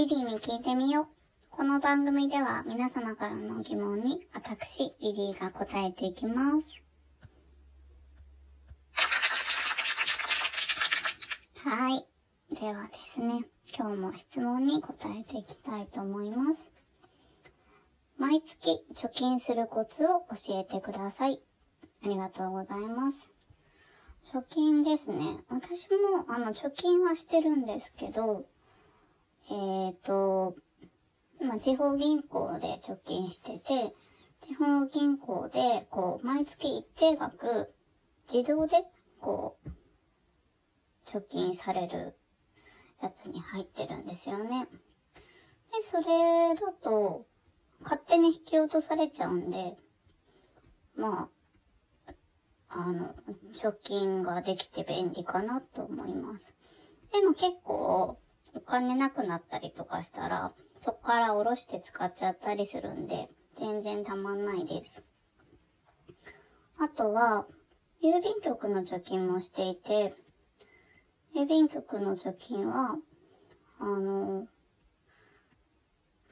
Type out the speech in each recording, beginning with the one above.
リリーに聞いてみよう。この番組では皆様からの疑問に私、リリーが答えていきます。はい。ではですね、今日も質問に答えていきたいと思います。毎月貯金するコツを教えてください。ありがとうございます。貯金ですね。私も、あの、貯金はしてるんですけど、えーと、まあ、地方銀行で貯金してて、地方銀行で、こう、毎月一定額、自動で、こう、貯金されるやつに入ってるんですよね。で、それだと、勝手に引き落とされちゃうんで、まあ、あの、貯金ができて便利かなと思います。でも結構、お金なくなったりとかしたら、そこから下ろして使っちゃったりするんで、全然たまんないです。あとは、郵便局の貯金もしていて、郵便局の貯金は、あの、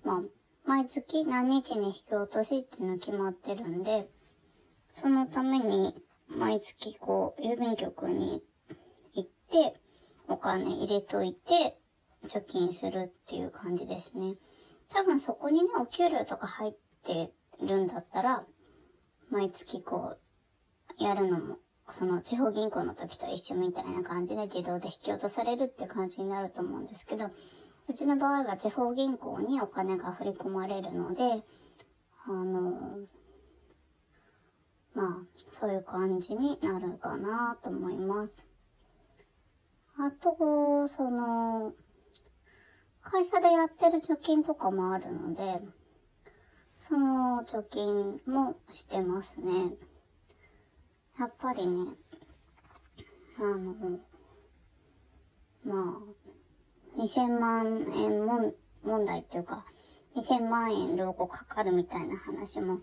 まあ、毎月何日に引き落としっていうの決まってるんで、そのために毎月こう、郵便局に行って、お金入れといて、貯金するっていう感じですね。多分そこにね、お給料とか入ってるんだったら、毎月こう、やるのも、その地方銀行の時と一緒みたいな感じで自動で引き落とされるって感じになると思うんですけど、うちの場合は地方銀行にお金が振り込まれるので、あの、まあ、そういう感じになるかなと思います。あと、その、会社でやってる貯金とかもあるので、その貯金もしてますね。やっぱりね、あの、まあ、2000万円も問題っていうか、2000万円老後かかるみたいな話も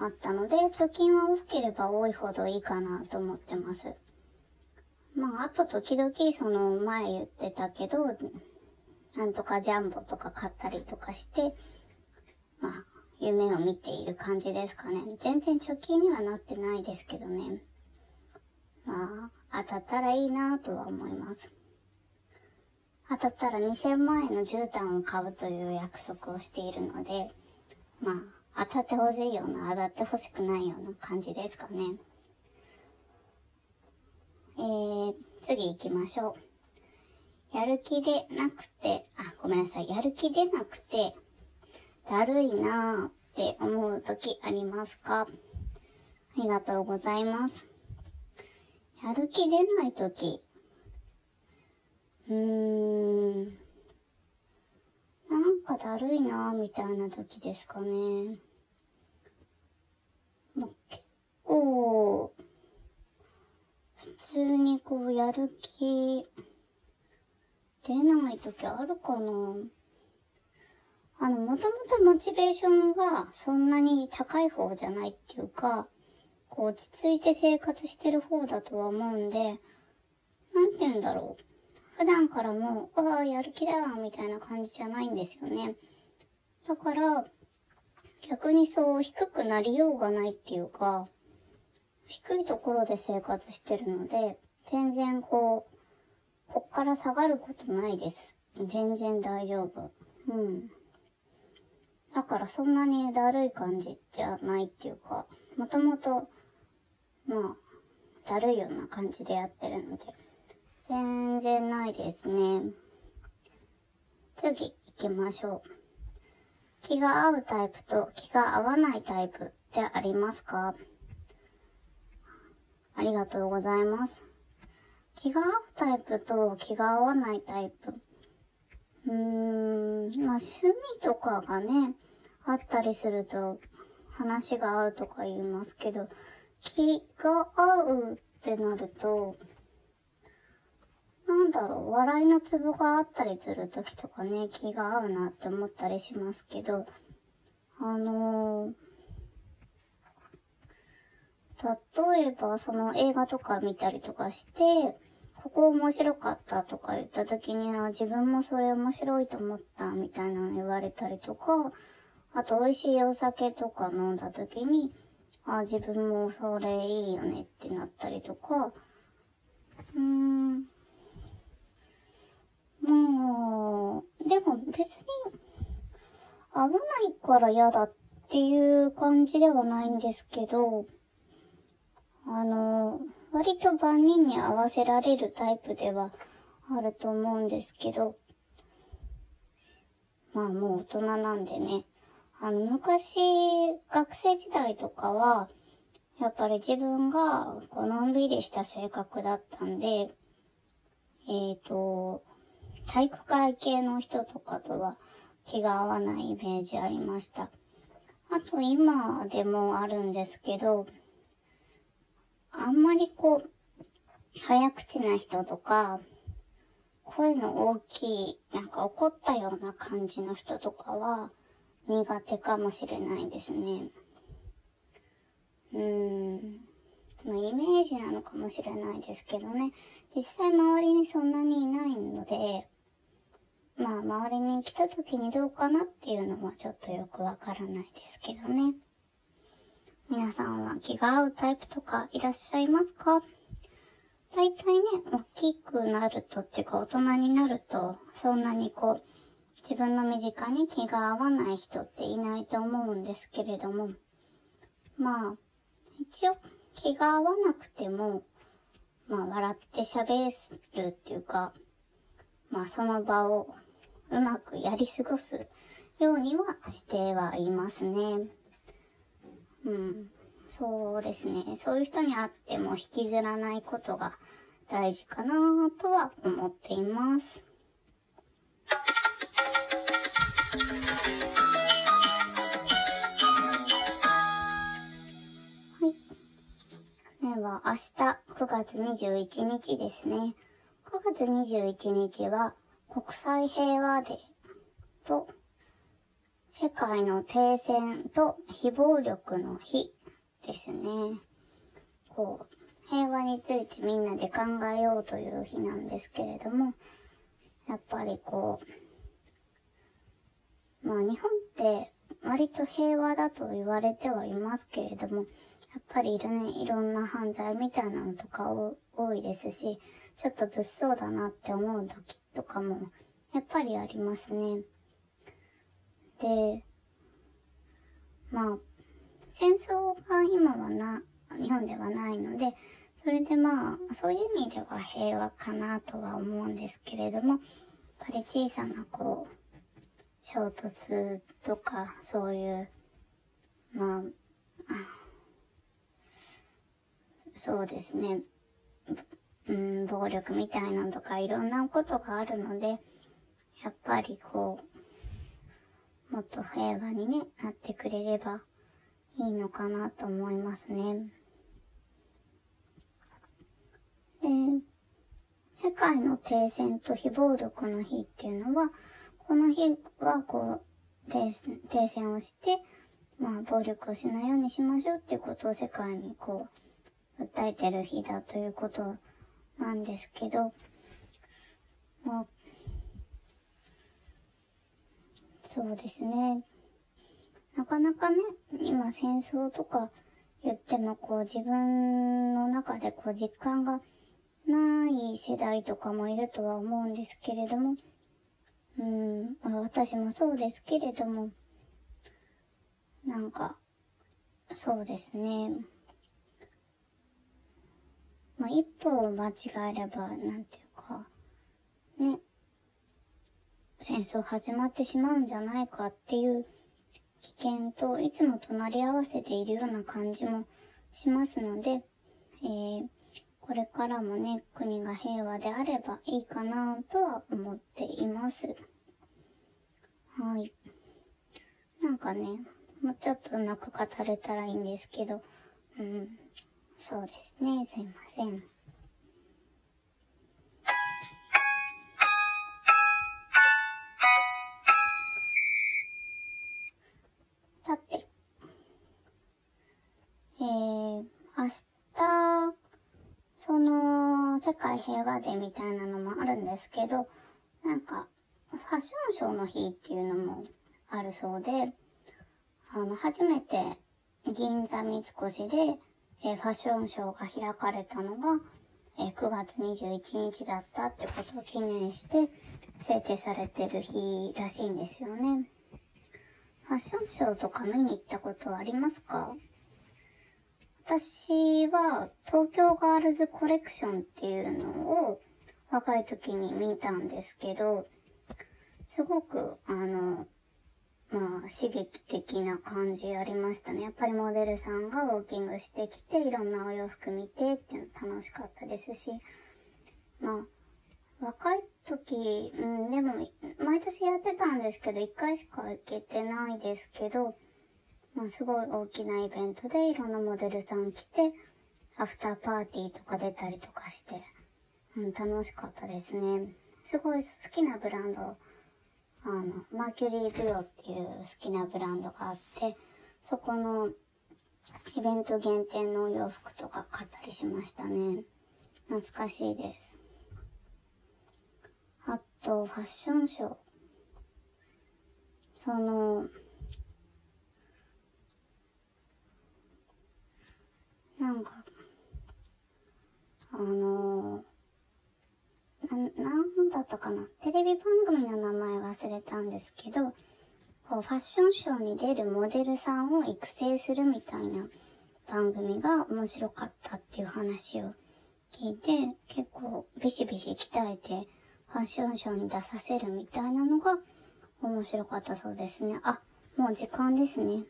あったので、貯金は多ければ多いほどいいかなと思ってます。まあ、あと時々その前言ってたけど、なんとかジャンボとか買ったりとかして、まあ、夢を見ている感じですかね。全然貯金にはなってないですけどね。まあ、当たったらいいなとは思います。当たったら2000万円の絨毯を買うという約束をしているので、まあ、当たってほしいような、当たってほしくないような感じですかね。えー、次行きましょう。やる気でなくて、あ、ごめんなさい。やる気でなくて、だるいなーって思う時ありますか？ありがとうございます。やる気出ない時、うーん、なんかだるいなーみたいな時ですかね。まあ、結構、普通にこうやる気、出ない時あるかなあの、もともとモチベーションがそんなに高い方じゃないっていうか、こう落ち着いて生活してる方だとは思うんで、なんて言うんだろう。普段からもう、ああ、やる気だな、みたいな感じじゃないんですよね。だから、逆にそう低くなりようがないっていうか、低いところで生活してるので、全然こう、こっから下がることないです。全然大丈夫。うん。だからそんなにだるい感じじゃないっていうか、もともと、まあ、だるいような感じでやってるので、全然ないですね。次行きましょう。気が合うタイプと気が合わないタイプってありますか？ありがとうございます。気が合うタイプと気が合わないタイプ。うーん、まあ趣味とかがね、あったりすると話が合うとか言いますけど、気が合うってなると、なんだろう、笑いのツボがあったりするときとかね、気が合うなって思ったりしますけど、あのー、例えばその映画とか見たりとかして、ここ面白かったとか言った時には、自分もそれ面白いと思ったみたいなの言われたりとか、あと美味しいお酒とか飲んだ時に、あ、自分もそれいいよねってなったりとか、うーん。もう、でも別に、合わないから嫌だっていう感じではないんですけど、あの、割と万人に合わせられるタイプではあると思うんですけど、まあもう大人なんでね。あの、昔、学生時代とかは、やっぱり自分が、こう、のんびりした性格だったんで、えっ、ー、と、体育会系の人とかとは気が合わないイメージありました。あと今でもあるんですけど、あんまりこう、早口な人とか、声の大きい、なんか怒ったような感じの人とかは苦手かもしれないですね。うーん。ま、イメージなのかもしれないですけどね。実際周りにそんなにいないので、まあ周りに来た時にどうかなっていうのはちょっとよくわからないですけどね。皆さんは気が合うタイプとかいらっしゃいますか？大体ね、大きくなるとっていうか大人になると、そんなにこう、自分の身近に気が合わない人っていないと思うんですけれども、まあ、一応気が合わなくても、まあ笑って喋るっていうか、まあその場をうまくやり過ごすようにはしてはいますね。うん。そうですね。そういう人に会っても引きずらないことが大事かなとは思っています。はい。では、明日9月21日ですね。9月21日は国際平和デーと世界の停戦と非暴力の日ですね。こう、平和についてみんなで考えようという日なんですけれども、やっぱりこう、まあ日本って割と平和だと言われてはいますけれども、やっぱりいるね、いろんな犯罪みたいなのとか多いですし、ちょっと物騒だなって思う時とかも、やっぱりありますね。で、まあ、戦争が今はな、日本ではないので、それでまあ、そういう意味では平和かなとは思うんですけれども、やっぱり小さなこう、衝突とか、そういう、まあ、そうですね、うん、暴力みたいなのとかいろんなことがあるので、やっぱりこう、もっと平和にね、なってくれればいいのかなと思いますね。で、世界の停戦と非暴力の日っていうのは、この日はこう、停戦をして、まあ、暴力をしないようにしましょうっていうことを世界にこう、訴えてる日だということなんですけど、もう、そうですね。なかなかね、今戦争とか言ってもこう自分の中でこう実感がない世代とかもいるとは思うんですけれども、うん、まあ、私もそうですけれども、なんか、そうですね。まあ、一歩間違えれば、なんていうか、ね、戦争始まってしまうんじゃないかっていう危険といつも隣り合わせているような感じもしますので、えー、これからもね、国が平和であればいいかなとは思っています。はい。なんかね、もうちょっとうまく語れたらいいんですけど、うん、そうですね、すいません。世界平和デーみたいなのもあるんですけど、なんか、ファッションショーの日っていうのもあるそうで、あの、初めて銀座三越で、えー、ファッションショーが開かれたのが、えー、9月21日だったってことを記念して制定されてる日らしいんですよね。ファッションショーとか見に行ったことはありますか？私は東京ガールズコレクションっていうのを若い時に見たんですけど、すごく、あの、まあ、刺激的な感じありましたね。やっぱりモデルさんがウォーキングしてきて、いろんなお洋服見てっていうの楽しかったですし、まあ、若い時、うん、でも、毎年やってたんですけど、一回しか行けてないですけど、まあ、すごい大きなイベントでいろんなモデルさん来て、アフターパーティーとか出たりとかして、うん、楽しかったですね。すごい好きなブランド、あの、マーキュリー・ブロっていう好きなブランドがあって、そこのイベント限定のお洋服とか買ったりしましたね。懐かしいです。あと、ファッションショー。その、なんか、あのな、なんだったかな？テレビ番組の名前忘れたんですけど、こう、ファッションショーに出るモデルさんを育成するみたいな番組が面白かったっていう話を聞いて、結構ビシビシ鍛えてファッションショーに出させるみたいなのが面白かったそうですね。あ、もう時間ですね。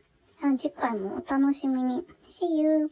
次回もお楽しみに。See you!